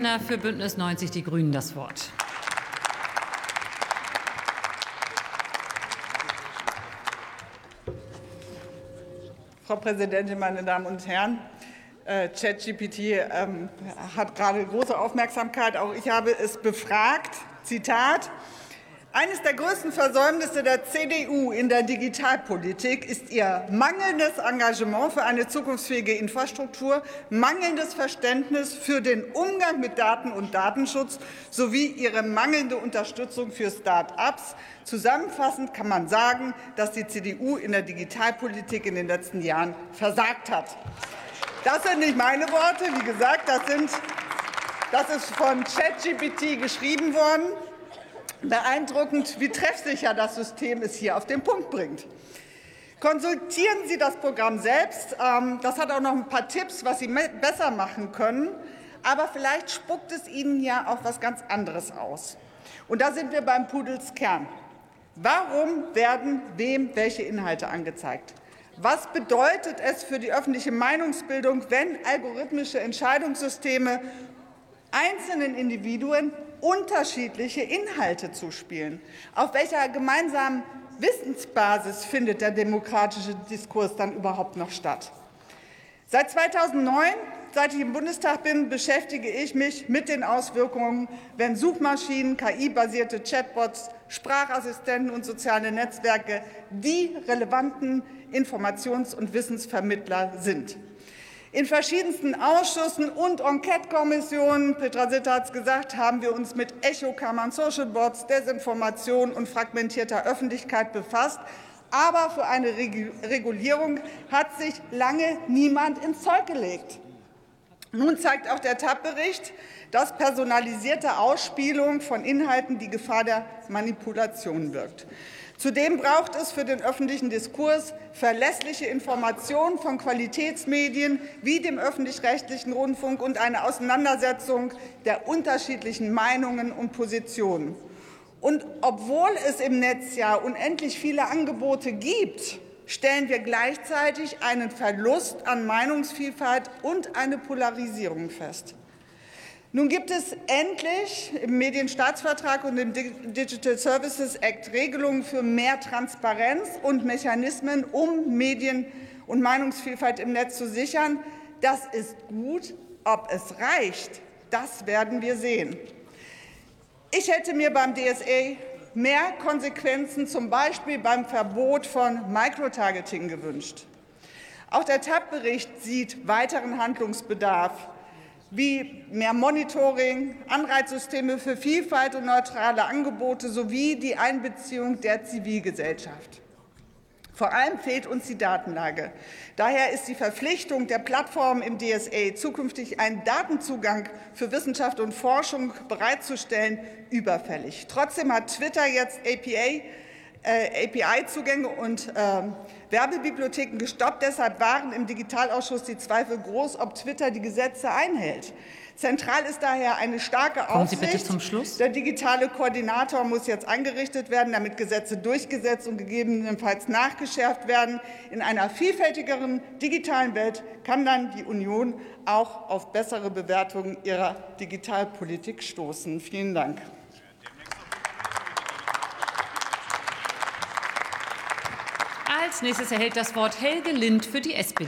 Für Bündnis 90 Die Grünen das Wort. Frau Präsidentin, meine Damen und Herren! Äh, ChatGPT ähm, hat gerade große Aufmerksamkeit. Auch ich habe es befragt. Zitat. Eines der größten Versäumnisse der CDU in der Digitalpolitik ist ihr mangelndes Engagement für eine zukunftsfähige Infrastruktur, mangelndes Verständnis für den Umgang mit Daten und Datenschutz sowie ihre mangelnde Unterstützung für Start-ups. Zusammenfassend kann man sagen, dass die CDU in der Digitalpolitik in den letzten Jahren versagt hat. Das sind nicht meine Worte. Wie gesagt, das, sind, das ist von ChatGPT geschrieben worden. Beeindruckend, wie treffsicher das System es hier auf den Punkt bringt. Konsultieren Sie das Programm selbst. Ähm, das hat auch noch ein paar Tipps, was Sie besser machen können. Aber vielleicht spuckt es Ihnen ja auch was ganz anderes aus. Und da sind wir beim Pudels Kern. Warum werden wem welche Inhalte angezeigt? Was bedeutet es für die öffentliche Meinungsbildung, wenn algorithmische Entscheidungssysteme einzelnen Individuen unterschiedliche Inhalte zuspielen. Auf welcher gemeinsamen Wissensbasis findet der demokratische Diskurs dann überhaupt noch statt? Seit 2009, seit ich im Bundestag bin, beschäftige ich mich mit den Auswirkungen, wenn Suchmaschinen, KI-basierte Chatbots, Sprachassistenten und soziale Netzwerke die relevanten Informations- und Wissensvermittler sind. In verschiedensten Ausschüssen und Enquete-Kommissionen, Petra Sitter hat es gesagt, haben wir uns mit Echokammern, Social Bots, Desinformation und fragmentierter Öffentlichkeit befasst. Aber für eine Regulierung hat sich lange niemand ins Zeug gelegt. Nun zeigt auch der TAP-Bericht, dass personalisierte Ausspielung von Inhalten die Gefahr der Manipulation birgt. Zudem braucht es für den öffentlichen Diskurs verlässliche Informationen von Qualitätsmedien wie dem öffentlich-rechtlichen Rundfunk und eine Auseinandersetzung der unterschiedlichen Meinungen und Positionen. Und obwohl es im Netz ja unendlich viele Angebote gibt, stellen wir gleichzeitig einen Verlust an Meinungsvielfalt und eine Polarisierung fest. Nun gibt es endlich im Medienstaatsvertrag und im Digital Services Act Regelungen für mehr Transparenz und Mechanismen, um Medien- und Meinungsvielfalt im Netz zu sichern. Das ist gut. Ob es reicht, das werden wir sehen. Ich hätte mir beim DSA mehr Konsequenzen, zum Beispiel beim Verbot von Microtargeting, gewünscht. Auch der TAP-Bericht sieht weiteren Handlungsbedarf wie mehr Monitoring, Anreizsysteme für Vielfalt und neutrale Angebote sowie die Einbeziehung der Zivilgesellschaft. Vor allem fehlt uns die Datenlage. Daher ist die Verpflichtung der Plattformen im DSA, zukünftig einen Datenzugang für Wissenschaft und Forschung bereitzustellen, überfällig. Trotzdem hat Twitter jetzt APA API-Zugänge und äh, Werbebibliotheken gestoppt. Deshalb waren im Digitalausschuss die Zweifel groß, ob Twitter die Gesetze einhält. Zentral ist daher eine starke Kommen Aufsicht. Sie bitte zum Schluss. Der digitale Koordinator muss jetzt eingerichtet werden, damit Gesetze durchgesetzt und gegebenenfalls nachgeschärft werden. In einer vielfältigeren digitalen Welt kann dann die Union auch auf bessere Bewertungen ihrer Digitalpolitik stoßen. Vielen Dank. Als nächstes erhält das Wort Helge Lind für die SPD.